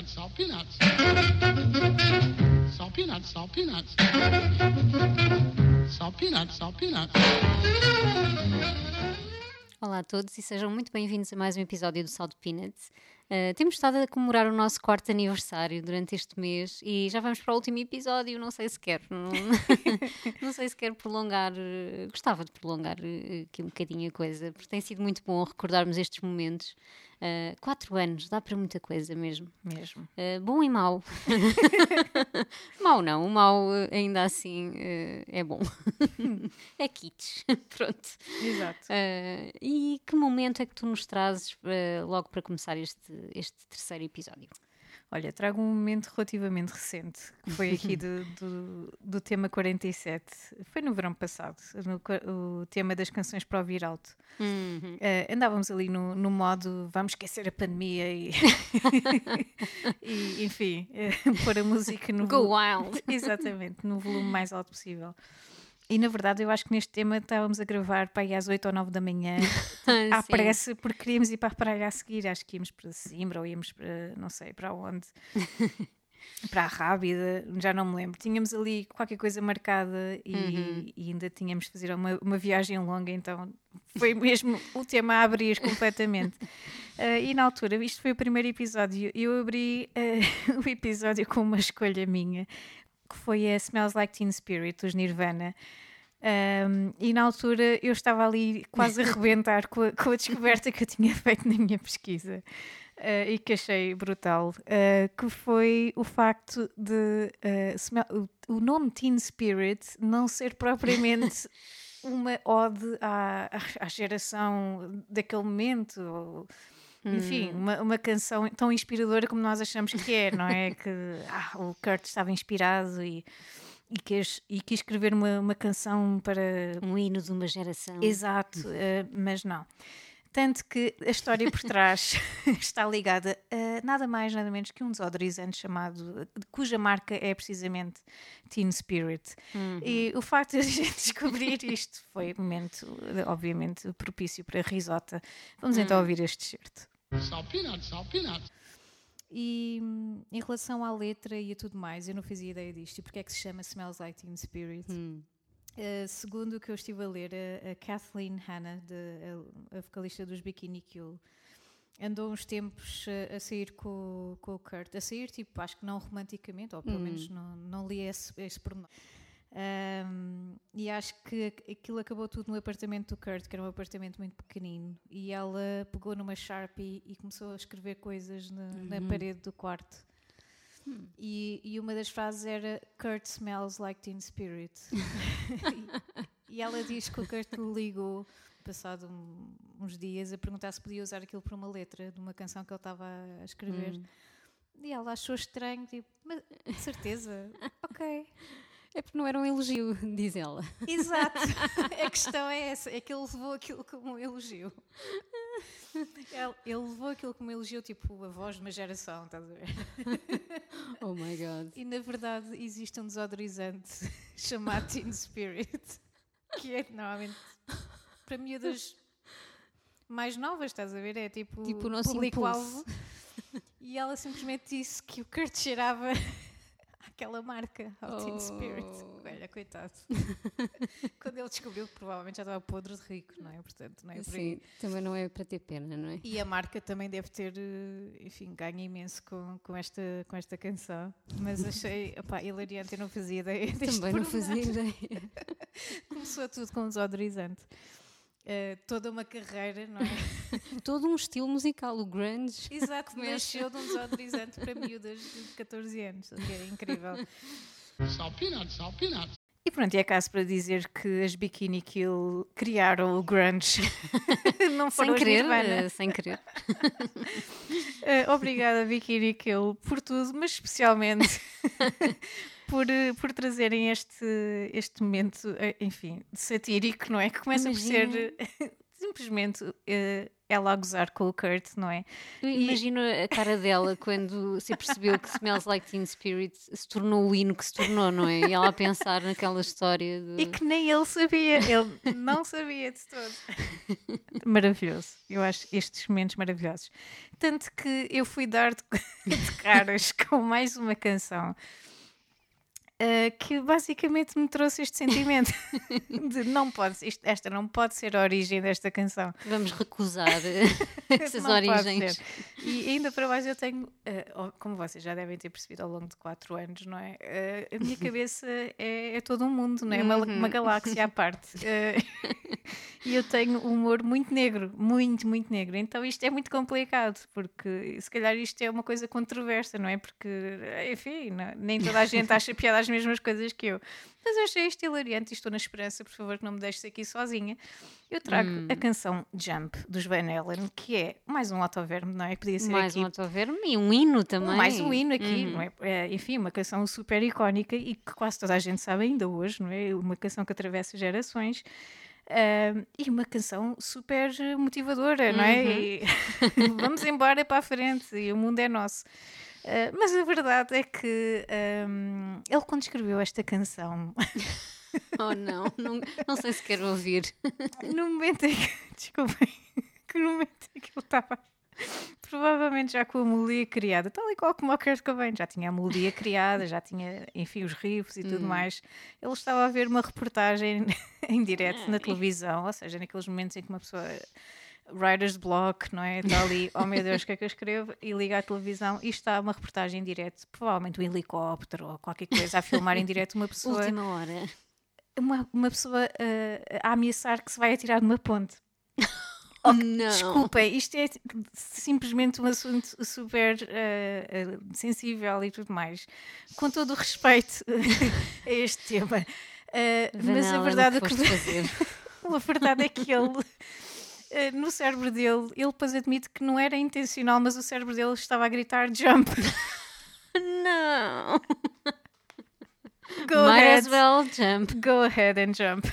peanuts, salt peanuts. Salt peanuts, salt peanuts. Salt peanuts, salt peanuts. Olá a todos e sejam muito bem-vindos a mais um episódio do Salt Peanuts. Uh, temos estado a comemorar o nosso quarto aniversário durante este mês e já vamos para o último episódio. Não sei se quer, não, não sei se quer prolongar. Uh, gostava de prolongar uh, aqui um bocadinho a coisa, porque tem sido muito bom recordarmos estes momentos. Uh, quatro anos, dá para muita coisa mesmo. Mesmo. Uh, bom e mau. mau não, o mau uh, ainda assim é bom. é kits, pronto. Exato. e que momento é que tu nos trazes logo para começar este, este terceiro episódio? Olha, trago um momento relativamente recente, que foi aqui do, do, do, tema 47. Foi no verão passado, no, o tema das canções para ouvir alto. Uhum. Uh, andávamos ali no, no, modo vamos esquecer a pandemia e, e enfim, uh, pôr a música no Go wild! Exatamente, no volume mais alto possível. E na verdade, eu acho que neste tema estávamos a gravar para aí às 8 ou 9 da manhã, à pressa, porque queríamos ir para a praia a seguir. Acho que íamos para Simbra ou íamos para não sei para onde. para a Rábida, já não me lembro. Tínhamos ali qualquer coisa marcada e, uhum. e ainda tínhamos de fazer uma, uma, viagem longa, então foi mesmo o tema a abrir completamente. Uh, e na altura, isto foi o primeiro episódio, eu abri uh, o episódio com uma escolha minha que foi a Smells Like Teen Spirit, dos Nirvana. Um, e na altura eu estava ali quase a rebentar com, a, com a descoberta que eu tinha feito na minha pesquisa uh, e que achei brutal, uh, que foi o facto de uh, o, nome Teen Spirit não ser propriamente uma ode à, à, geração daquele momento. Ou, enfim, hum. uma, uma canção tão inspiradora como nós achamos que é, não é? que ah, o Kurt estava inspirado e, e, quis, e quis escrever uma, uma canção para. Um hino de uma geração. Exato, uh, mas não. Tanto que a história por trás está ligada a nada mais, nada menos que um desodorizante chamado, cuja marca é precisamente Teen Spirit. Uhum. E o facto de a gente descobrir isto foi um momento, obviamente, propício para a risota. Vamos então uhum. ouvir este certo. Salt peanuts, peanuts. E em relação à letra e a tudo mais, eu não fazia ideia disto. E porque é que se chama Smells Like Teen Spirit? Hum. Uh, segundo o que eu estive a ler, a, a Kathleen Hanna, de, a, a, vocalista dos Bikini Kill, andou uns tempos a, a sair com, com, o Kurt. A sair, tipo, acho que não romanticamente, ou pelo hum. menos não, não li esse, esse pormenor. Um, e acho que aquilo acabou tudo no apartamento do Kurt, que era um apartamento muito pequenino. E ela pegou numa Sharpie e começou a escrever coisas na, uhum. na parede do quarto. Hum. E, e, uma das frases era Kurt smells like teen spirit. e, e, ela diz que o Kurt ligou, passado um, uns dias, a perguntar se podia usar aquilo para uma letra de uma canção que ele estava a escrever. Hum. E ela achou estranho, tipo, mas certeza, ok. É porque não era um elogio, diz ela. Exato. A questão é essa, é que ele levou aquilo como um elogio. Ele, ele levou aquilo como um elogio, tipo a voz de uma geração, estás a ver? Oh my God. E na verdade existe um desodorizante chamado Teen Spirit, que é normalmente para miúdas mais novas, estás a ver? É tipo, tipo o nosso público-alvo. E ela simplesmente disse que o Kurt cheirava aquela marca, ao oh. Teen Spirit. Olha, coitado. Quando ele descobriu que provavelmente já estava podre de rico, não é? Portanto, não é Sim, também não é para ter pena, não é? E a marca também deve ter, eh, enfim, ganho imenso com, com, esta, com esta canção. Mas achei, opá, hilariante, eu não fazia ideia. Também não fazia ideia. Começou tudo com desodorizante. Uh, toda uma carreira, não é? Todo um estilo musical, o grunge. Exato, nasceu de um desodorizante para miúdas de 14 anos, o que é incrível. Salt peanuts. E pronto, e é caso para dizer que as Bikini Kill criaram o grunge. Não foram sem querer, uh, sem querer. uh, obrigada, Bikini Kill, por tudo, mas especialmente por, eh, por trazerem este, este momento, eh, enfim, satírico, não é? Que começa Imagina. por ser simplesmente uh, ela a gozar com o Kurt, não é? Imagino a cara dela quando se percebeu que Smells Like Teen Spirit se tornou o hino que se tornou, não é? E ela a pensar naquela história. De... E que nem ele sabia, ele não sabia de todo. Maravilhoso, eu acho estes momentos maravilhosos. Tanto que eu fui dar de caras com mais uma canção Uh, que basicamente me trouxe este sentimento de não pode, isto, esta não pode ser a origem desta canção. Vamos recusar essas não origens. E ainda para mais eu tenho, uh, como vocês já devem ter percebido ao longo de quatro anos, não é? Uh, a minha cabeça é, é, todo um mundo, não é? Uma, uma uhum. galáxia à parte. e eu tenho um humor muito negro, muito, muito negro. Então isto é muito complicado, porque se calhar isto é uma coisa controversa, não é? Porque, enfim, não, nem toda a gente acha piada às mesmas coisas que eu. Mas eu achei isto hilariante e estou na esperança, por favor, que não me deixes aqui sozinha. Eu trago hum. a canção Jump dos Van Halen, que é mais um autoverme, não é? Podia ser mais aqui. um autoverme e um hino também. Mais um hino aqui, hum. não é? é? Enfim, uma canção super icónica e que quase toda a gente sabe ainda hoje, não é? Uma canção que atravessa gerações. Uh, e uma canção super motivadora, uhum. não é? Uhum. E vamos embora para a frente e o mundo é nosso. Uh, mas a verdade é que um, ele, quando escreveu esta canção. oh, não, não, não sei se quero ouvir. no momento em que. Desculpem. Que no momento em que ele estava. Provavelmente já com a melodia criada, tal e qual como o Kurt Cobain, já tinha a melodia criada, já tinha, enfim, os riffs e tudo hum. mais. Ele estava a ver uma reportagem em direto na televisão, ou seja, naqueles momentos em que uma pessoa writer's block, não é? Está ali, oh meu Deus, o que é que eu escrevo? E liga à televisão e está uma reportagem em direto, provavelmente um helicóptero ou qualquer coisa, a filmar em direto uma pessoa. Última hora. Uma, uma pessoa uh, a ameaçar que se vai atirar de uma ponte. Oh, não. Desculpem, isto é simplesmente um assunto super uh, uh, sensível e tudo mais. Com todo o respeito a este tema. Uh, mas a verdade é que, que a verdade é que ele no cérebro dele, ele depois admite que não era intencional, mas o cérebro dele estava a gritar jump. não! Go Might ahead. as well jump. Go ahead and jump.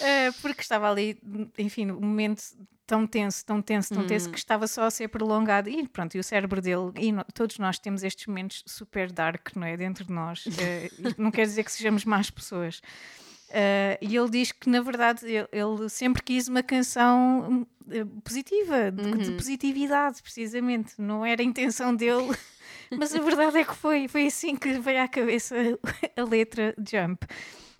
uh, porque estava ali, enfim, um momento tão tenso, tão tenso, tão tenso, hum. que estava só a ser prolongado. E pronto, e o cérebro dele, e no, todos nós temos estes momentos super dark, não é? Dentro de nós. Uh, não quer dizer que sejamos más pessoas. Uh, e ele diz que, na verdade, ele, ele sempre quis uma canção eh, positiva, de, uhum. de, positividade, precisamente. Não era a intenção dele, mas a verdade é que foi. Foi assim que veio à cabeça a letra Jump.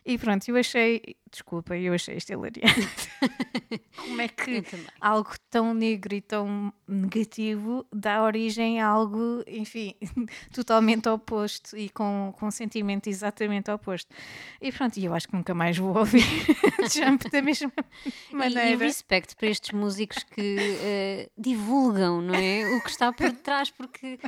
E pronto, eu achei, desculpa, eu achei isto hilariante. Como é que algo tão negro e tão negativo dá origem a algo, enfim, totalmente oposto e com, com um sentimento exatamente oposto. E pronto, eu acho que nunca mais vou ouvir Jump da mesma maneira. E, e respeito para estes músicos que uh, divulgam, não é? O que está por trás, porque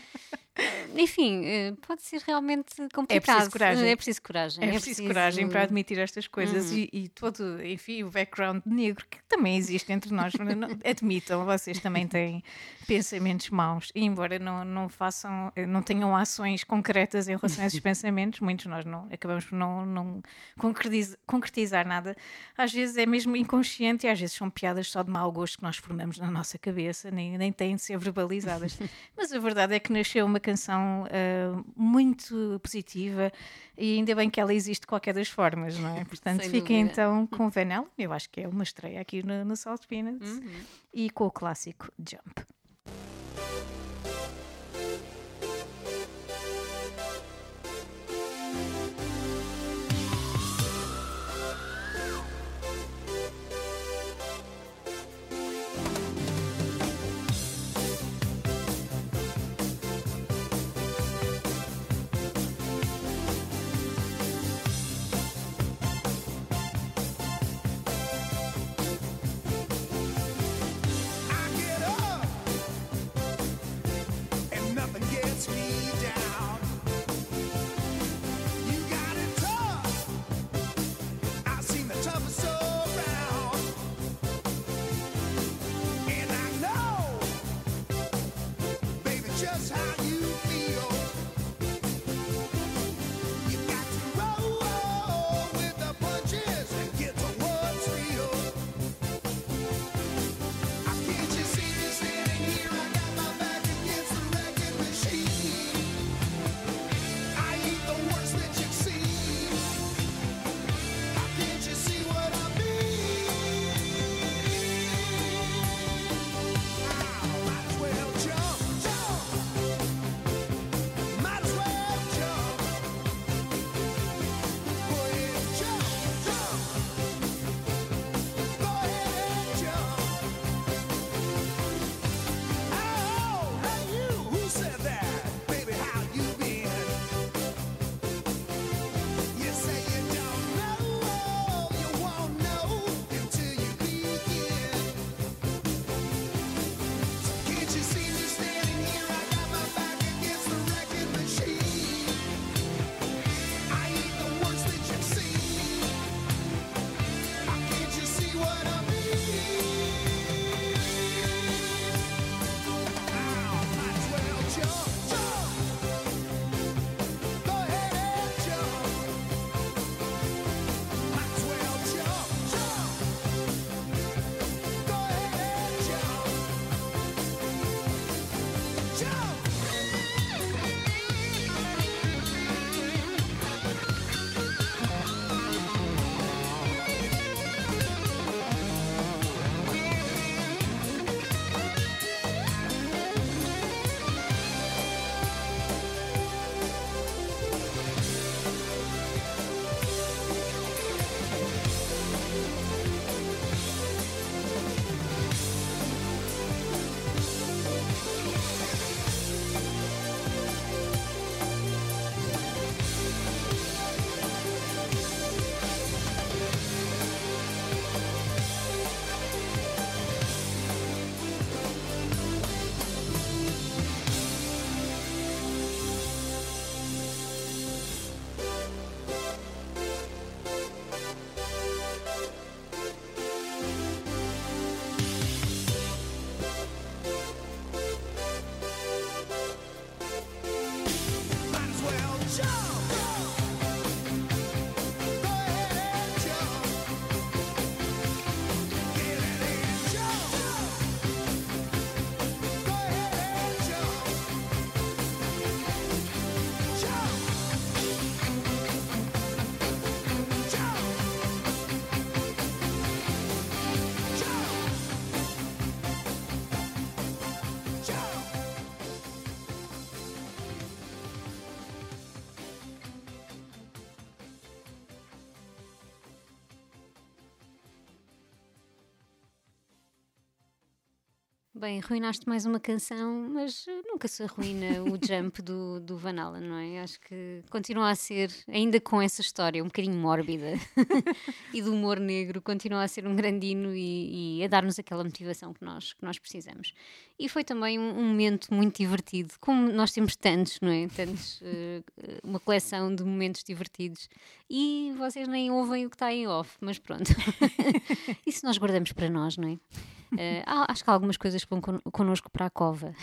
enfim, eh, pode ser realmente complicado. É preciso coragem. É preciso coragem. É, é preciso, preciso, coragem para admitir estas coisas uhum. e, e, todo, enfim, o background negro que também existe entre nós. não, admitam, vocês também têm pensamentos maus. E embora não, não façam, eh, não tenham ações concretas em relação a esses pensamentos, muitos nós não acabamos por não, não concretizar, concretizar nada. Às vezes é mesmo inconsciente e às vezes são piadas só de mau gosto que nós formamos na nossa cabeça, nem, nem têm de ser verbalizadas. Mas a verdade é que nasceu uma canção uh, muito positiva e ainda bem que ela existe de qualquer das formas, não é? Portanto, fiquem então com Vanella, eu acho que é uma estreia aqui no, no Salt Peanuts, uhum. e com o clássico Jump. Bem, arruinaste mais uma canção, mas nunca se arruina o jump do, do Van Allen, não é? Acho que continua a ser, ainda com essa história um bocadinho mórbida e do humor negro, continua a ser um grandino e, e a dar-nos aquela motivação que nós, que nós precisamos. E foi também um, um, momento muito divertido, como nós temos tantos, não é? Tantos, uh, uma coleção de momentos divertidos e vocês nem ouvem o que está em off, mas pronto. Isso nós guardamos para nós, não é? Uh, acho que há algumas coisas que vão con connosco para a cova.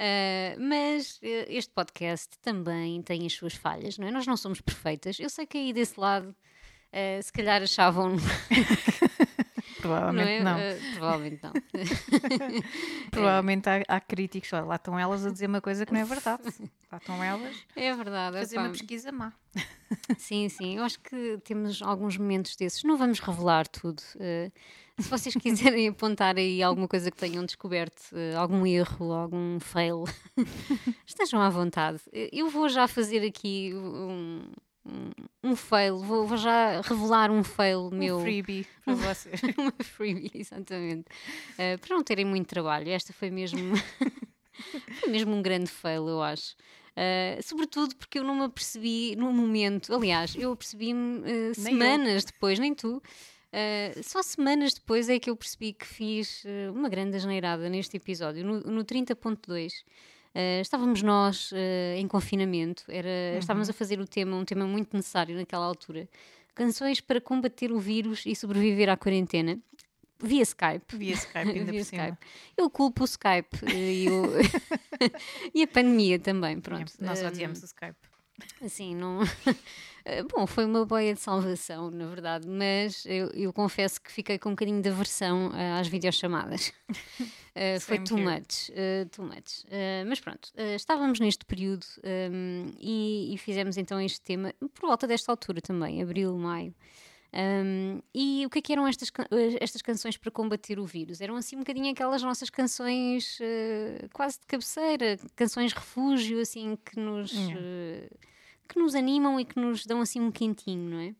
uh, mas este podcast também tem as suas falhas, não é? Nós não somos perfeitas. Eu sei que aí desse lado, uh, se calhar achavam. Provavelmente não. É? não. provavelmente não. provavelmente há, há, críticos, lá estão elas a dizer uma coisa que não é verdade. Lá estão elas é verdade, a fazer uma pesquisa má. Sim, sim. Eu acho que temos alguns momentos desses. Não vamos revelar tudo. Uh, se vocês quiserem apontar aí alguma coisa que tenham descoberto, uh, algum erro, algum fail, estejam à vontade. Eu vou já fazer aqui um, um, fail, vou, vou, já revelar um fail um meu. freebie para vocês. Uma freebie, exatamente. Uh, para não terem muito trabalho. Esta foi mesmo. foi mesmo um grande fail, eu acho. Uh, sobretudo porque eu não me apercebi no momento. Aliás, eu apercebi-me uh, semanas eu. depois, nem tu. Uh, só semanas depois é que eu percebi que fiz uma grande asneirada neste episódio, no, no 30.2. Uh, estávamos nós em confinamento, era, uhum. estávamos a fazer o tema, um tema muito necessário naquela altura. Canções para combater o vírus e sobreviver à quarentena. Via Skype. Via Skype, ainda Via Skype. Eu culpo o Skype e, o e a pandemia também, pronto. Nós odiamos o Skype. Assim, não. Eh, bom, foi uma boia de salvação, na verdade, mas eu, eu confesso que fiquei com um bocadinho de aversão uh, às videochamadas. uh, foi too much, uh, too much. mas pronto, estávamos neste período um, ehm, e, e, fizemos então este tema por volta desta altura também, abril, maio. Um, e o que é que eram estas, estas canções para combater o vírus? Eram assim um bocadinho aquelas nossas canções uh, quase de cabeceira, canções refúgio, assim, que nos, uh, que nos animam e que nos dão assim um quentinho, não é?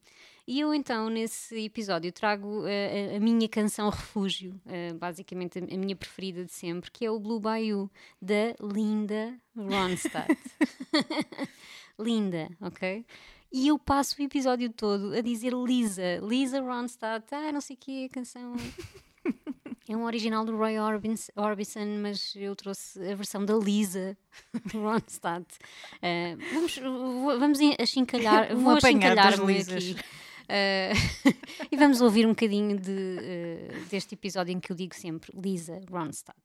E eu então, nesse episódio, trago a, a, minha canção refúgio, basicamente a, a, minha preferida de sempre, que é o Blue Bayou, da Linda Ronstadt. Linda, ok? E eu passo o episódio todo a dizer Lisa, Lisa Ronstadt, ah, não sei o que, a canção. É um original do Roy Orbison, mas eu trouxe a versão da Lisa Ronstadt. Uh, vamos, vamos achincalhar, vou achincalhar-me aqui. Uh, e vamos ouvir um bocadinho de, uh, deste episódio em que eu digo sempre Lisa Ronstadt.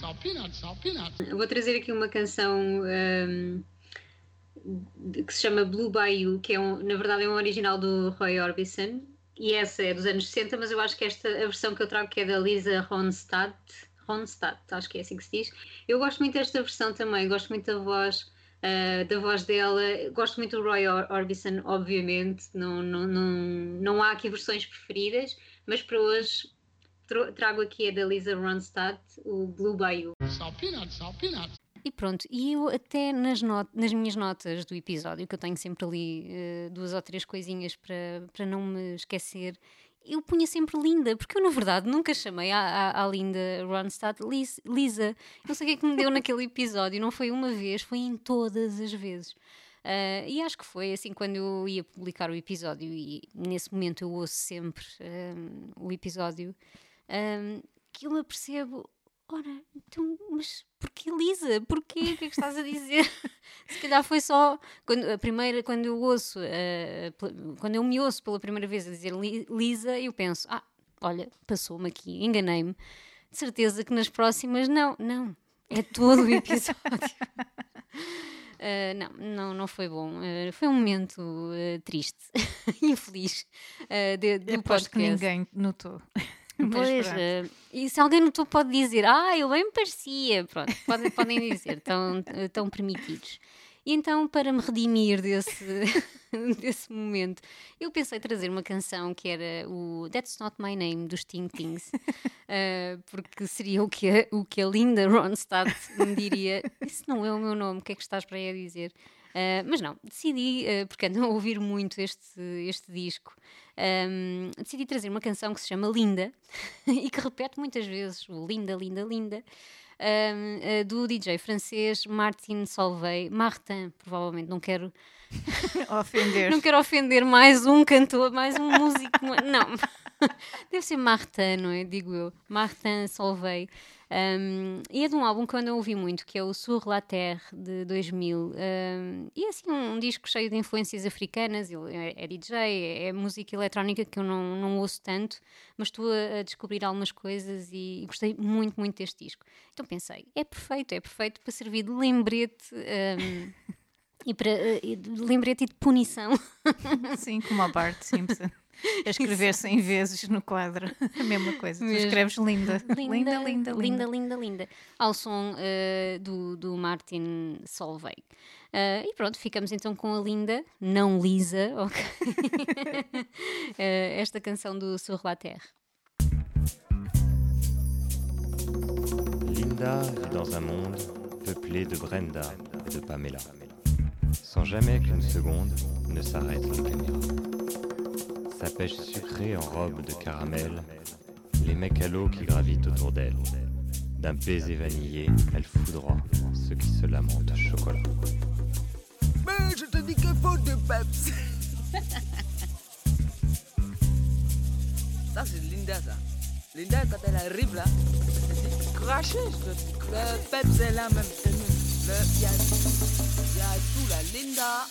Sal peanuts, sal peanuts. Eu vou trazer aqui uma canção um, que se chama Blue Bayou, que é um, na verdade é um original do Roy Orbison, e essa é dos anos 60, mas eu acho que esta a versão que eu trago que é da Lisa Ronstadt, Ronstadt, acho que é assim que se diz. Eu gosto muito desta versão também, gosto muito da voz, uh, da voz dela, gosto muito do Roy Orbison, obviamente, não, não, não, não há aqui versões preferidas, mas para hoje trago aqui a da Lisa Ronstadt, o Blue Bayou. Salt peanuts, peanuts. E pronto, e eu até nas, nas minhas notas do episódio, que eu tenho sempre ali uh, duas ou três coisinhas para, para não me esquecer, eu punha sempre Linda, porque eu na verdade nunca chamei a Linda Ronstadt Liz, Lisa. Não sei o que é que me deu naquele episódio, não foi uma vez, foi em todas as vezes. Uh, e acho que foi assim quando eu ia publicar o episódio, e nesse momento eu ouço sempre um, o episódio, um, que eu me apercebo: ora, então, mas porquê Lisa? Porquê? O que é que estás a dizer? Se calhar foi só quando, a primeira, quando eu ouço, uh, quando eu me ouço pela primeira vez a dizer Lisa, eu penso, ah, olha, passou-me aqui, enganei-me. De certeza que nas próximas, não, não, é todo o episódio. Uh, não, não, não foi bom. Uh, foi um momento uh, triste, infeliz uh, de, do podcast. que ninguém notou. Pois, uh, e se alguém notou, pode dizer, ah, eu bem me parecia. Pronto, podem, podem dizer, estão, estão permitidos. E então, para me redimir desse, desse momento, eu pensei trazer uma canção que era o That's Not My Name dos Ting Tings, uh, porque seria o que, a, o que a Linda Ronstadt me diria: Isso não é o meu nome, o que é que estás para aí a dizer? Uh, mas não, decidi, uh, porque ando a ouvir muito este, este disco, um, decidi trazer uma canção que se chama Linda e que repete muitas vezes o Linda, Linda, Linda. Um, uh, do DJ francês Martin Solveig, Martin, provavelmente, não quero ofender. não quero ofender mais um cantor, mais um músico, não. Deve ser Martin, não é? Digo eu. Martin Solveig. Um, e é de um álbum que eu ando a ouvir muito, que é o Sur la Terre, de 2000. Um, e é assim um, um, disco cheio de influências africanas. Ele é, é DJ, é, é, música eletrónica que eu não, não ouço tanto, mas estou a, a descobrir algumas coisas e, e, gostei muito, muito deste disco. Então pensei, é perfeito, é perfeito para servir de lembrete. E para uh, de lembrete e de punição. Sim, como a Bart Simpson a escrever 100 vezes no quadro a mesma coisa. Tu escreves linda. Linda, linda, linda. Linda, linda, linda. Ao som uh, do, do Martin Solveig. Uh, e pronto, ficamos então com a linda, não lisa, ok? uh, esta canção do Sur la Terre. Linda vit dans un monde peuplé de Brenda et de Pamela, sans jamais qu'une seconde ne s'arrête les caméras. Sa pêche sucrée en robe de caramel, les mecs à l'eau qui gravitent autour d'elle. D'un baiser vanillé, elle foudroie ceux qui se lamentent chocolat. Mais je te dis qu'il faut de peps. ça, c'est Linda, ça. Linda, quand elle arrive là, elle dit crachez. Le peps est là même. Il y, y a tout là. Linda.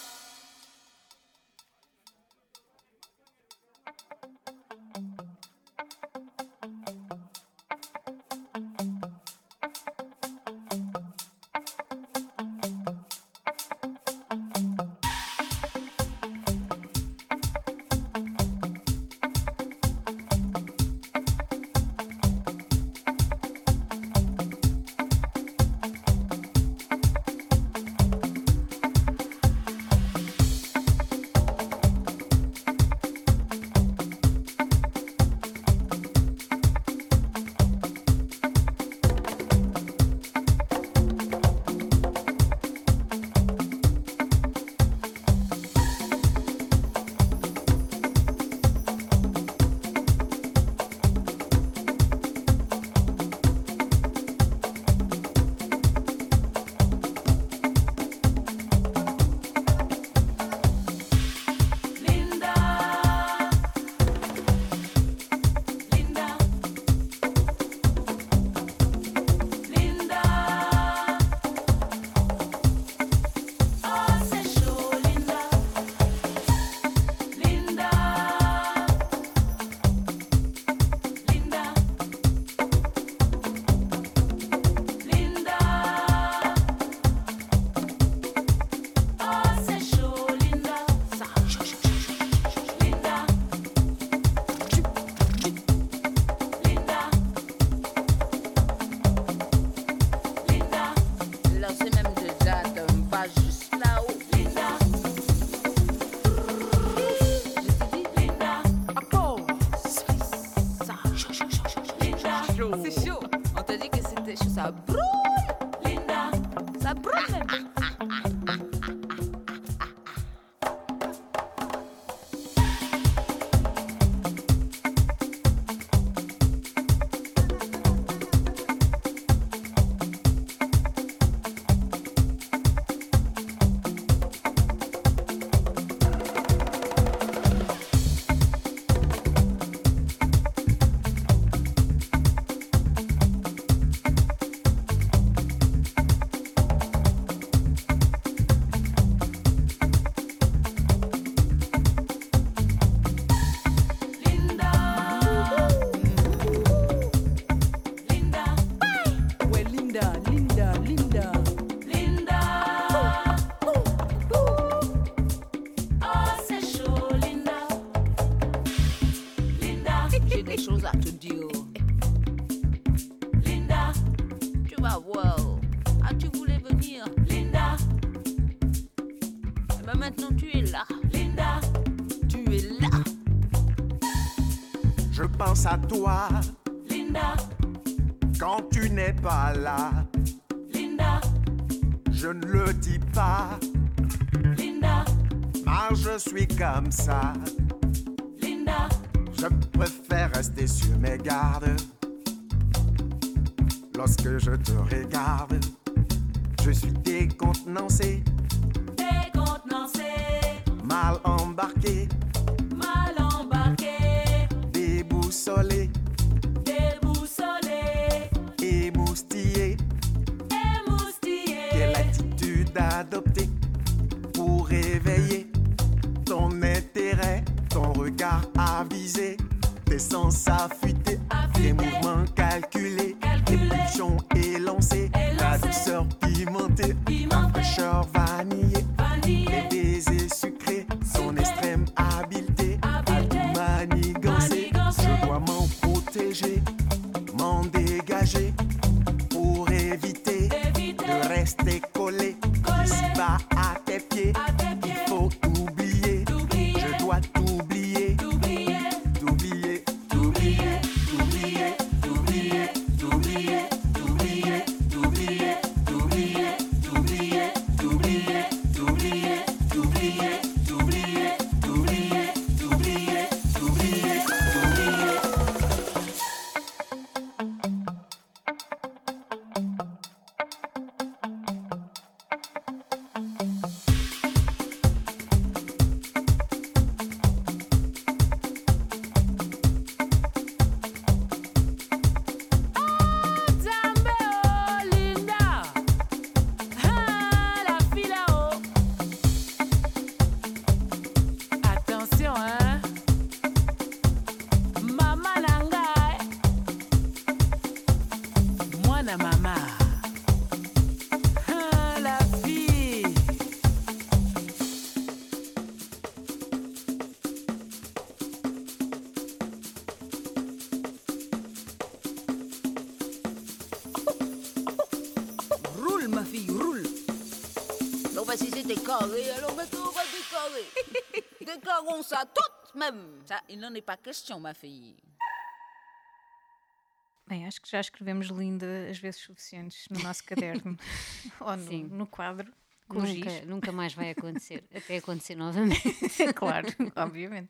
À toi. Linda. Quand tu n'es pas là. Linda. Je ne le dis pas. Moi je suis comme ça. Linda, Je préfère rester sur mes gardes. Lorsque je te regarde, je suis décontenancé, embarqué, mal embarqué, déboussolé, déboussolé, émoustillé. émoustillé. Quelle attitude adopter pour réveiller ton intérêt, ton regard avisé, tes sens même. Ça, il n'en est pas question, ma fille. Bem, acho que já escrevemos linda as vezes suficientes no nosso caderno ou no, Sim. no quadro Nunca, nunca mais vai acontecer, até acontecer novamente. claro, obviamente.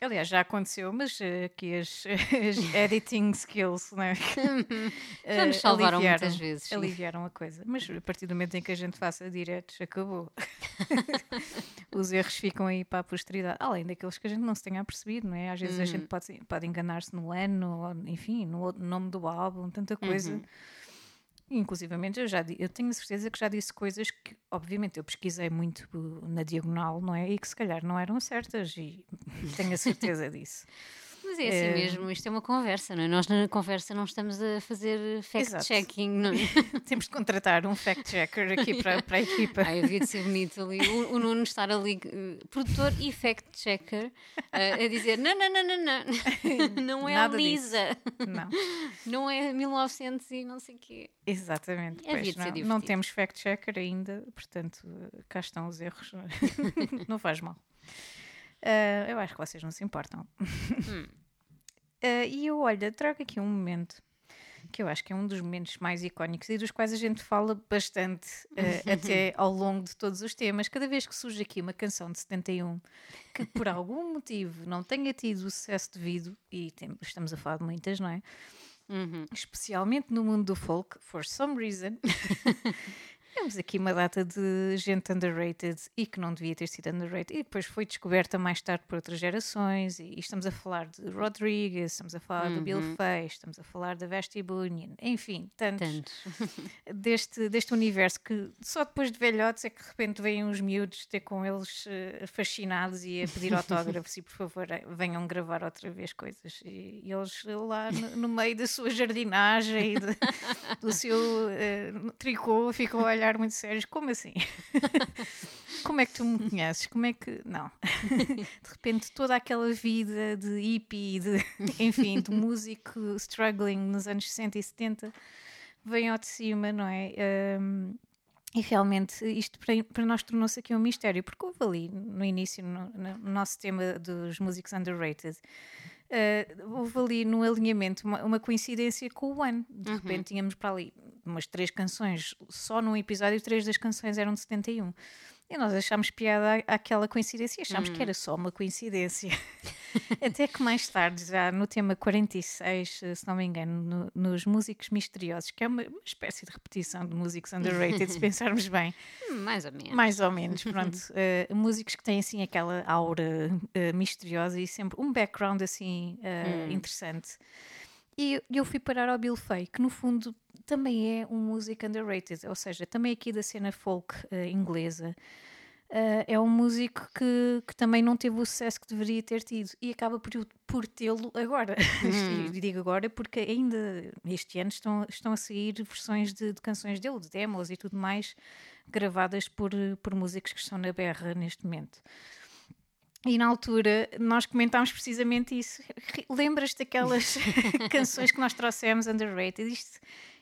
Aliás, já aconteceu, mas eh, aqui as, as editing skills né? Já nos eh, salvaram aliviaram- muitas vezes, sim. Aliviaram a coisa. Mas a partir do momento em que a gente faça diretos, acabou. Os erros ficam aí para a posteridade. Além daqueles que a gente não se tenha apercebido, não é? Às vezes a Uhum. gente pode, pode enganar-se no ano, enfim, no outro nome do álbum, tanta coisa. Uhum. Inclusivamente, eu já eu tenho a certeza que já disse coisas que, obviamente, eu pesquisei muito uh, na diagonal, não é? E que se calhar não eram certas, e tenho a certeza disso. Mas é assim Eh, mesmo, isto é uma conversa, não é? Nós na conversa não estamos a fazer fact-checking, não é? Temos de contratar um fact-checker aqui para, para a equipa. Ai, havia de ser bonito ali. O, o Nuno estar ali, eh, produtor e fact-checker, eh, a dizer: não, não, não, não, não, não é a Nada disso. Lisa, Não, não é 1900 e não sei o quê. exatamente. Pois não, não temos fact-checker ainda, portanto, uh, cá estão os erros. não faz mal. Uh, eu acho que vocês não se importam. Uh, e eu, olha, trago aqui um momento que eu acho que é um dos momentos mais icónicos e dos quais a gente fala bastante uh, até ao longo de todos os temas. Cada vez que surge aqui uma canção de 71 que por algum motivo não tenha tido o sucesso devido, e tem- estamos a falar de muitas, não é? Uhum. especialmente no mundo do folk, for some reason, temos aqui uma data de gente underrated e que não devia ter sido underrated e depois foi descoberta mais tarde por outras gerações e, estamos a falar de Rodrigues, estamos a falar do Bill Fay, estamos a falar da Vesti Bunyan, enfim, tantos. Tantos. deste, deste universo que só depois de velhotes é que de repente vêm uns miúdos ter com eles eh, fascinados e a pedir autógrafos e por favor eh, venham gravar outra vez coisas. E, e eles lá no, no meio da sua jardinagem e de- do seu eh, tricô ficam a olhar muito sérios como assim? como é que tu me conheces? como é que... não de repente toda aquela vida de hippie de, enfim, de músico struggling nos anos 60 e 70 vem ao de cima, não é? Um, e realmente isto para, nós tornou-se aqui um mistério, porque houve ali no início, no, no nosso tema dos músicos underrated, uh, houve ali no alinhamento uma, uma coincidência com o ano. De repente tínhamos para ali umas três canções, só num episódio, três das canções eram de 71. E nós achámos piada àquela coincidência, achámos hum. que era só uma coincidência. Até que mais tarde, já no tema 46, se não me engano, no, nos Músicos Misteriosos, que é uma, uma, espécie de repetição de músicos underrated, se pensarmos bem. Mais ou menos. Mais ou menos, pronto. Uh, músicos que têm assim aquela aura uh, misteriosa e sempre um background assim uh, hum. interessante. E eu fui parar ao Bill Fay, que no fundo também é um músico underrated, ou seja, também aqui da cena folk uh, inglesa. Uh, é um músico que, que também não teve o sucesso que deveria ter tido e acaba por, por tê-lo agora. Hum. e digo agora porque ainda este ano estão, estão a sair versões de, de, canções dele, de demos e tudo mais, gravadas por, por músicos que estão na berra neste momento. E na altura nós comentámos precisamente isso. Lembras-te daquelas canções que nós trouxemos underrated? Isto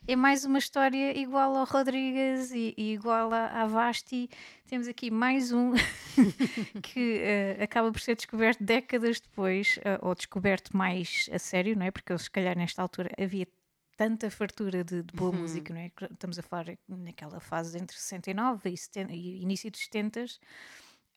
é mais uma história igual ao Rodrigues e, e igual à, Vasti. Temos aqui mais um que uh, acaba por ser descoberto décadas depois, uh, ou descoberto mais a sério, não é? Porque se calhar nesta altura havia tanta fartura de, de boa uhum. música, não é? Estamos a falar naquela fase entre 69 e, 70, e início dos 70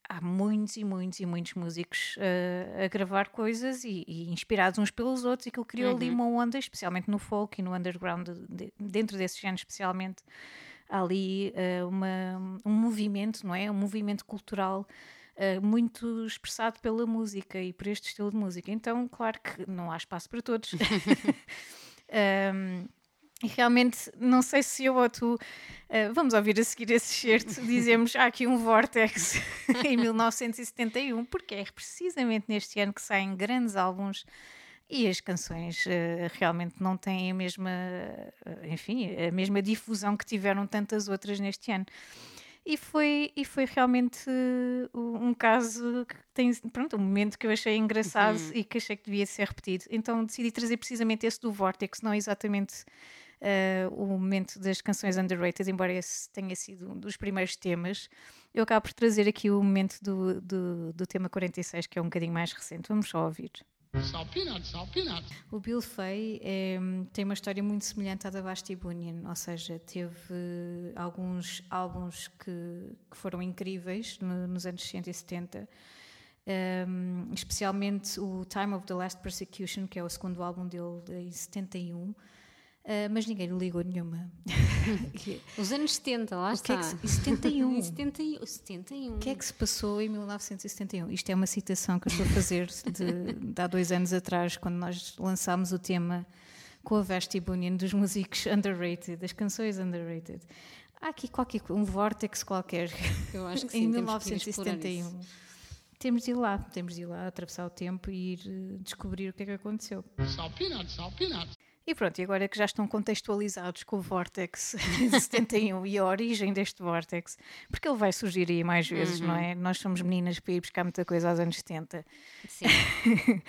há muitos e muitos e muitos músicos uh, a gravar coisas e, e, inspirados uns pelos outros e que criou uhum. ali uma onda, especialmente no folk e no underground, de, dentro desse género especialmente, há ali uh, uma, um movimento, não é? Um movimento cultural uh, muito expressado pela música e por este estilo de música. Então, claro que não há espaço para todos. um, E realmente, não sei se eu ou tu, uh, vamos ouvir a seguir esse certo, dizemos há aqui um vórtex em 1971, porque é precisamente neste ano que saem grandes álbuns e as canções uh, realmente não têm a mesma, uh, enfim, a mesma difusão que tiveram tantas outras neste ano. E foi, e foi realmente um caso que tem, pronto, um momento que eu achei engraçado uhum. e que achei que devia ser repetido. Então decidi trazer precisamente esse do Vortex, não exatamente uh, o momento das canções underrated, embora esse tenha sido um dos primeiros temas. Eu acabo por trazer aqui o momento do, do, do tema 46, que é um bocadinho mais recente. Vamos só ouvir. O Bill Fay é, tem uma história muito semelhante à da Basti Bunyan, ou seja, teve alguns álbuns que, que foram incríveis no, nos anos 60 e 70, um, especialmente o Time of the Last Persecution, que é o segundo álbum dele em 71. Uh, mas ninguém lhe ligou nenhuma. Os anos 70, lá o está. Que é que se, 71. 71. 71. O que é que se passou em 1971? Isto é uma citação que eu estou a fazer de, de há dois anos atrás, quando nós lançámos o tema com a Vesti Bunyan dos músicos underrated, das canções underrated. Há aqui qualquer um vórtex qualquer. Eu acho que sim, em 1971. Temos de ir lá, temos de ir lá, atravessar o tempo e ir uh, descobrir o que é que aconteceu. Sal peanuts, sal peanuts. E pronto, e agora que já estão contextualizados com o Vortex de 71 e a origem deste Vortex, porque ele vai surgir aí mais vezes, uhum. não é? Nós somos meninas para ir buscar muita coisa aos anos 70. Sim.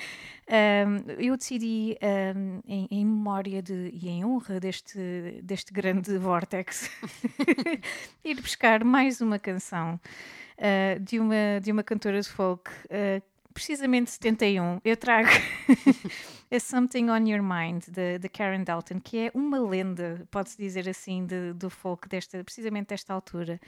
um, eu decidi, um, em, em, memória de, e em honra deste, deste grande Vortex, ir buscar mais uma canção uh, de, uma, de uma cantora de folk. Uh, precisamente 71, eu trago a Something on Your Mind, de, Karen Dalton, que é uma lenda, pode-se dizer assim, de, do folk, desta, precisamente desta altura.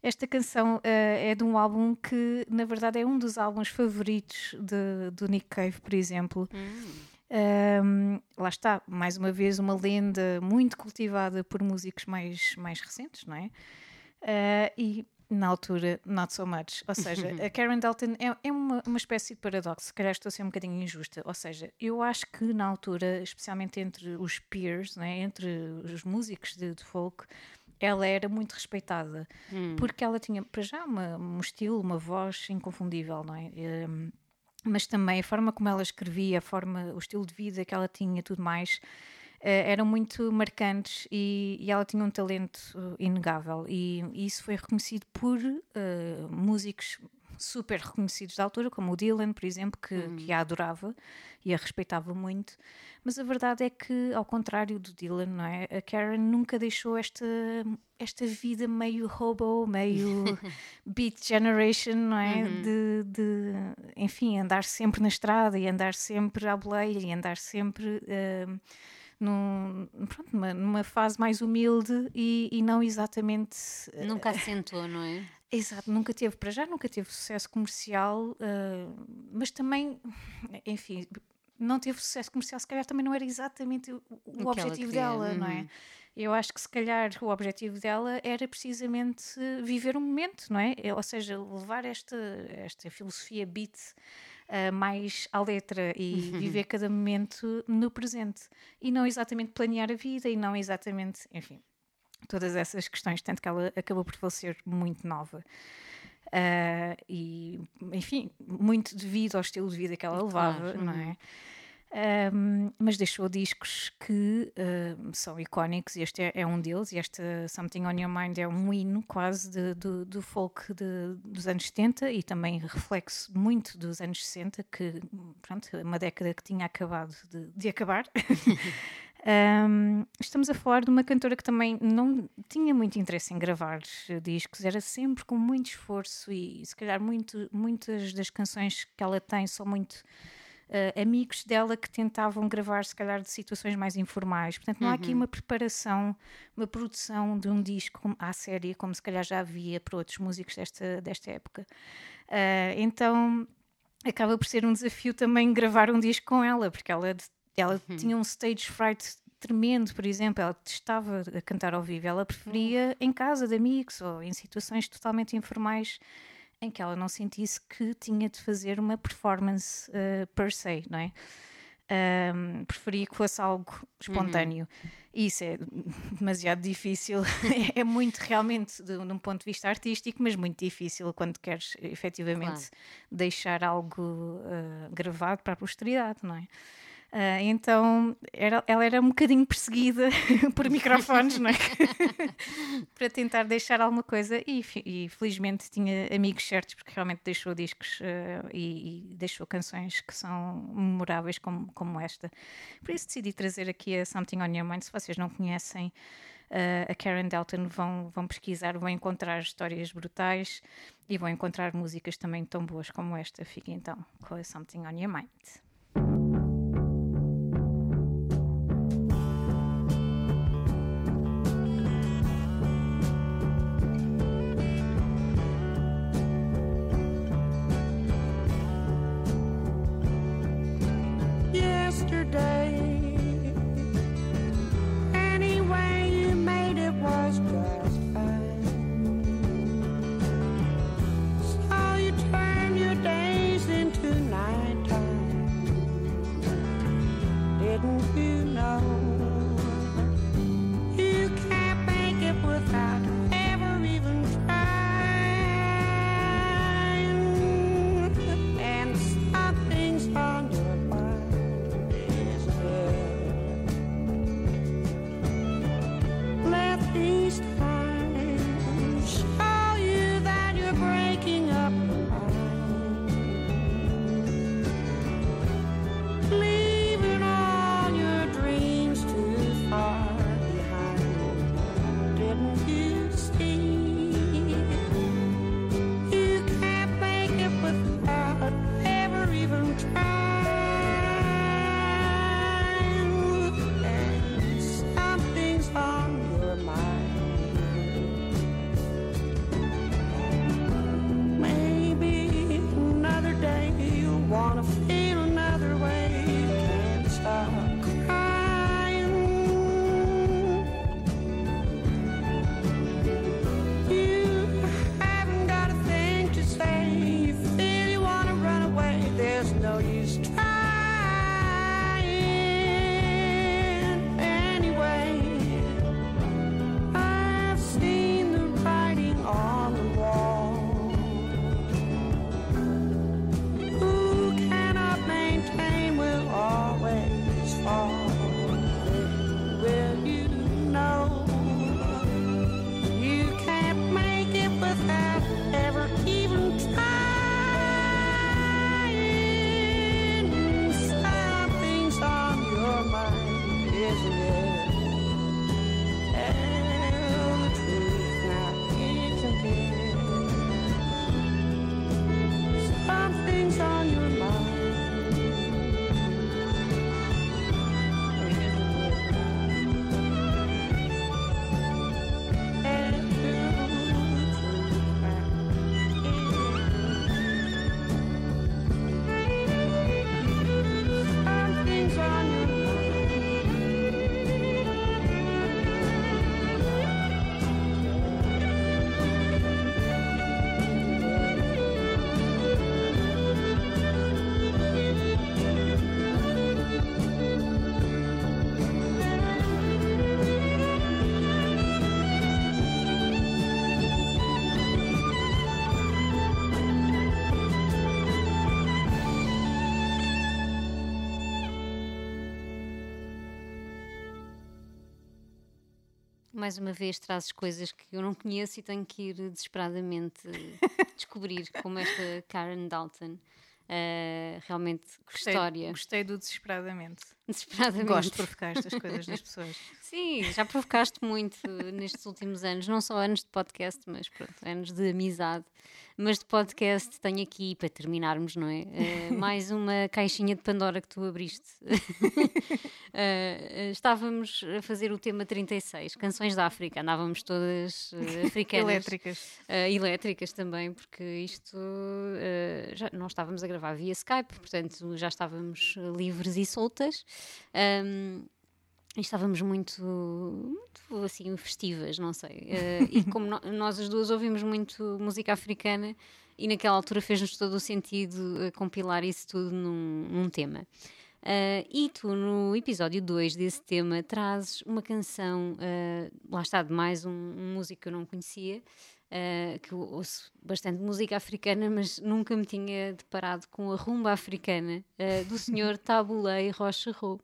Esta canção uh, é de um álbum que, na verdade, é um dos álbuns favoritos de, do Nick Cave, por exemplo. Hum. Um, lá está, mais uma vez, uma lenda muito cultivada por músicos mais, mais recentes, não é? Uh, e na altura, not so much. Ou seja, a Karen Dalton é, é uma, uma espécie de paradoxo. Se calhar estou a ser um bocadinho injusta. Ou seja, eu acho que na altura, especialmente entre os peers, né, entre os músicos de, de folk, ela era muito respeitada. Hum. Porque ela tinha, para já, uma, um estilo, uma voz inconfundível, não é? Um, mas também a forma como ela escrevia, a forma, o estilo de vida que ela tinha, tudo mais eram muito marcantes e, e, ela tinha um talento uh, inegável e, e, isso foi reconhecido por uh, músicos super reconhecidos da altura, como o Dylan, por exemplo, que, uhum. que a adorava e a respeitava muito. Mas a verdade é que, ao contrário do Dylan, não é? a Karen nunca deixou esta, esta vida meio hobo, meio beat generation, não é? Uhum. De, de, enfim, andar sempre na estrada e andar sempre à boleia e andar sempre. Uh, num, pronto, numa, numa fase mais humilde e, e não exatamente. Nunca assentou, não é? Exato, nunca teve, para já nunca teve sucesso comercial, uh, mas também, enfim, não teve sucesso comercial, se calhar também não era exatamente o, o objetivo dela, uhum. não é? Uhum. Eu acho que se calhar o objetivo dela era precisamente viver um momento, não é? Ou seja, levar esta, esta filosofia beat uh, mais à letra e uhum. viver cada momento no presente. E não exatamente planear a vida e não exatamente, enfim, todas essas questões, tanto que ela acabou por falecer muito nova. Uh, e, enfim, muito devido ao estilo de vida que ela levava, claro. não é? Uhum. Um, mas deixou discos que uh, são icónicos, e este é, é, um deles, e este Something on Your Mind é um hino quase de, do, do folk de, dos anos 70 e também reflexo muito dos anos 60, que, pronto, uma década que tinha acabado de, de acabar. Um, estamos a falar de uma cantora que também não tinha muito interesse em gravar discos, era sempre com muito esforço e se calhar muito, muitas das canções que ela tem são muito uh, amigos dela que tentavam gravar, se calhar, de situações mais informais. Portanto, não uhum. há aqui uhum. uma preparação, uma produção de um disco à série, como se calhar já havia para outros músicos desta, desta época. Uh, então, acaba por ser um desafio também gravar um disco com ela, porque ela, ela uhum. tinha um stage fright tremendo, por exemplo, ela testava a cantar ao vivo, ela preferia uhum. em casa de amigos ou em situações totalmente informais em que ela não sentisse que tinha de fazer uma performance uh, per se, não é? Um, preferia que fosse algo espontâneo. Uhum. Isso é demasiado difícil. é muito realmente de, de, um ponto de vista artístico, mas muito difícil quando queres efetivamente claro. deixar algo uh, gravado para a posteridade, não é? Uh, então era, ela era um bocadinho perseguida por microfones, não é? para tentar deixar alguma coisa e, e, felizmente tinha amigos certos porque realmente deixou discos uh, e, e, deixou canções que são memoráveis como, como esta. Por isso decidi trazer aqui a Something on Your Mind. Se vocês não conhecem uh, a Karen Delton, vão, vão pesquisar, vão encontrar histórias brutais e vão encontrar músicas também tão boas como esta. Fiquem então com a Something on Your Mind. Mais uma vez trazes coisas que eu não conheço e tenho que ir desesperadamente descobrir, como esta Karen Dalton. Uh, realmente, gostei, história. Gostei do desesperadamente. Desesperadamente. Gosto de provocar estas coisas nas pessoas. Sim, já provocaste muito nestes últimos anos, não só anos de podcast, mas pronto, anos de amizade. Mas de podcast tenho aqui, para terminarmos, não é? Uh, mais uma caixinha de Pandora que tu abriste. uh, estávamos a fazer o tema 36, Canções da África. Andávamos todas uh, africanas. elétricas. elétricas também, porque isto já não estávamos a gravar via Skype, portanto já estávamos livres e soltas. Um, estávamos muito, muito assim festivas, não sei. Uh, e como no, nós as duas ouvimos muito música africana, e naquela altura fez-nos todo o sentido uh, compilar isso tudo num, num tema. Uh, e tu, no episódio 2 desse tema, trazes uma canção, lá está, de mais um, um músico que eu não conhecia, que eu ouço bastante música africana, mas nunca me tinha deparado com a rumba africana do senhor Tabulei Rocherot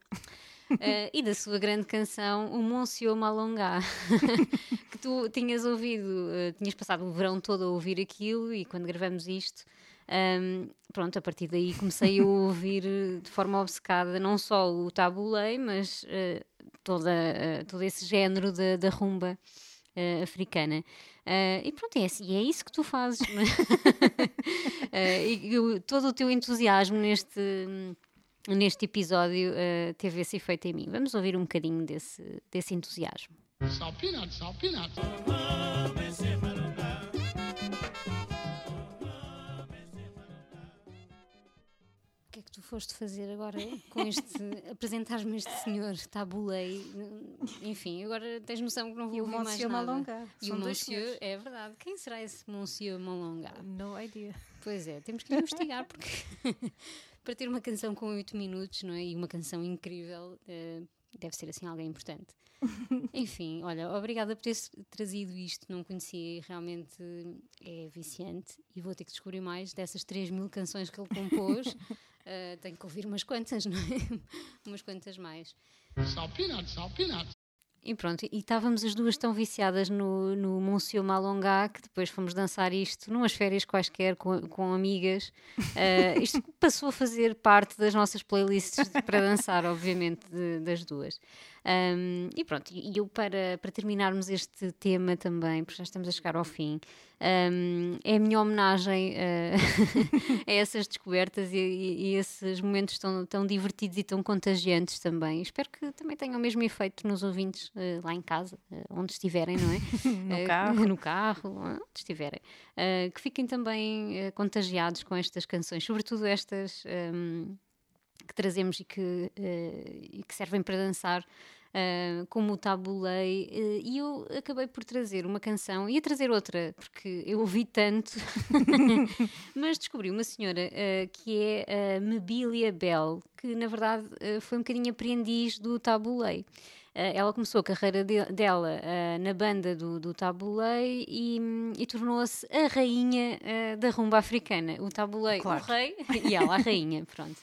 uh, e da sua grande canção, o Monsieur Malongá, que tu tinhas ouvido, uh, tinhas passado o verão todo a ouvir aquilo e quando gravamos isto. Um, ehm, pronto, a partir daí comecei a ouvir de forma obcecada não só o tabulei, mas uh, toda, todo esse género da, rumba africana. e pronto, é, assim, é isso que tu fazes. É? e, e todo o teu entusiasmo neste neste episódio uh, teve esse efeito em mim. Vamos ouvir um bocadinho desse, desse entusiasmo. O que é que tu foste fazer agora com este. apresentares-me este senhor? Tabulei. Enfim, agora tens noção que não vou e ouvir o mais Monsieur nada. Malonga. E o Monsieur, é verdade. Quem será esse Monsieur Malonga? No idea. Pois é, temos que investigar porque para ter uma canção com 8 minutos, não é? E uma canção incrível, uh, deve ser assim alguém importante. Enfim, olha, obrigada por ter trazido isto, não conhecia e realmente é viciante e vou ter que descobrir mais dessas 3 mil canções que ele compôs. uh, tenho que ouvir umas quantas, não é? umas quantas mais. Sal peanut, sal peanut. E pronto, e estávamos as duas tão viciadas no, no Monsieur Malongá que depois fomos dançar isto numas férias quaisquer com, com amigas. Uh, isto passou a fazer parte das nossas playlists para dançar, obviamente, de, das duas. Um, e pronto, e eu para, para terminarmos este tema também, porque já estamos a chegar ao fim, um, é a minha homenagem uh, a essas descobertas e, e, e, esses momentos tão, tão divertidos e tão contagiantes também. Espero que também tenham o mesmo efeito nos ouvintes uh, lá em casa, uh, onde estiverem, não é? no carro. no carro, onde estiverem. que fiquem também contagiados com estas canções, sobretudo estas. Um, que trazemos e que, e que servem para dançar uh, como o tabulei, uh, e eu acabei por trazer uma canção, ia trazer outra, porque eu ouvi tanto, mas descobri uma senhora uh, que é a Mebilia Bell, que na verdade foi um bocadinho aprendiz do tabulei. ela começou a carreira de, dela na banda do, do tabulei e, e tornou-se a rainha da rumba africana. O tabulei, claro. o rei, e ela a rainha, pronto.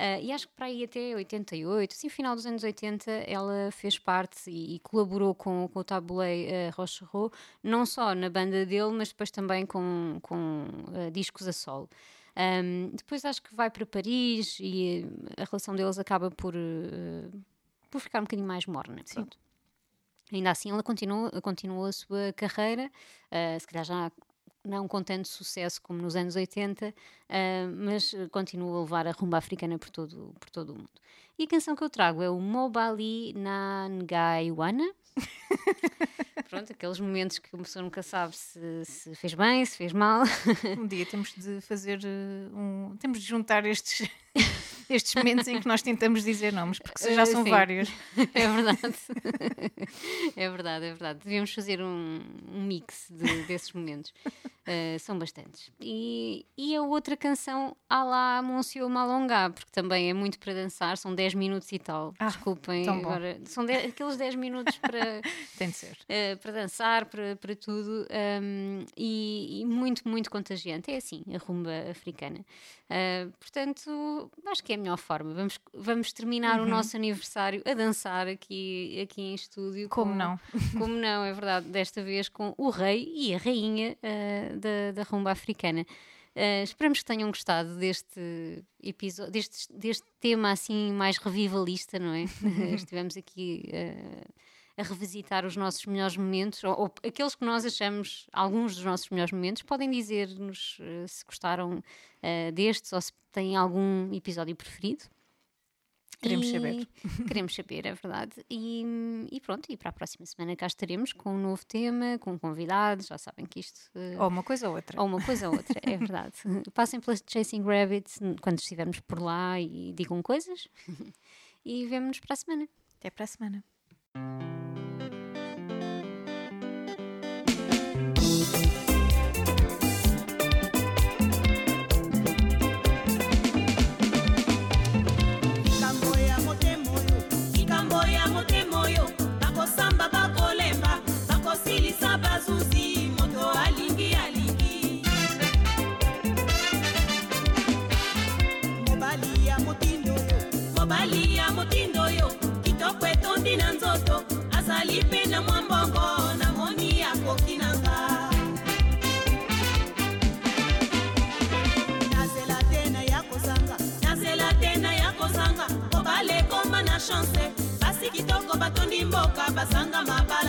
Uh, e acho que para aí até 88, assim, final dos anos 80, ela fez parte e, e colaborou com, com o Tabulei uh, Rocherot, não só na banda dele, mas depois também com, com uh, discos a solo. Um, depois acho que vai para Paris e a relação deles acaba por, uh, por ficar um bocadinho mais morna. Ainda assim, ela continua, continua a sua carreira, uh, se calhar já não com tanto sucesso como nos anos 80, uh, mas continua a levar a rumba africana por todo, por todo o mundo. E a canção que eu trago é o Mobali na Ngaiwana. Pronto, aqueles momentos que uma pessoa nunca sabe se, se, fez bem, se fez mal. Um dia temos de fazer uh, um. Temos de juntar estes estes momentos em que nós tentamos dizer nomes, porque já são Sim. vários. É verdade. é verdade, é verdade. Devíamos fazer um, um mix de, desses momentos. Uh, são bastantes. E, e a outra canção, à la Monsieur Malongá, porque também é muito para dançar, são 10 minutos e tal. Ah, Desculpem, agora. São de- aqueles 10 minutos para, Tem de ser. uh, para dançar, para, para tudo, um, e, e muito, muito contagiante. É assim, a rumba africana. Uh, portanto, acho que é melhor forma. Vamos, vamos terminar Uhum. o nosso aniversário a dançar aqui, aqui em estúdio. Como com- não? como não, é verdade, desta vez com o rei e a rainha ah, da, da rumba africana. Ah, esperamos que tenham gostado deste episódio, deste, deste tema assim mais revivalista, não é? Estivemos aqui ah, a revisitar os nossos melhores momentos, ou, ou aqueles que nós achamos alguns dos nossos melhores momentos. Podem dizer-nos ah, se gostaram ah, destes ou se têm algum episódio preferido. Queremos E- saber. Queremos saber, é verdade. E, e pronto, e para a próxima semana cá estaremos com um novo tema, com convidados. Já sabem que isto. eh, Ou uma coisa ou outra. ou uma coisa ou outra, é verdade. Passem pela Chasing Rabbits quando estivermos por lá e digam coisas. e vemo-nos para a semana. Até para a semana. Bakosamba bakolemba bakosilisa bazuzi moto alingi alingi. Mobali ya motindo oyo mobali ya motindo oyo kitoko etondi na nzoto. Azali mpe na mwa mbongo namoni akoki na nga. Nazela te na ya kozanga mobali ekoma na kitoko batondi mboka basanga mabala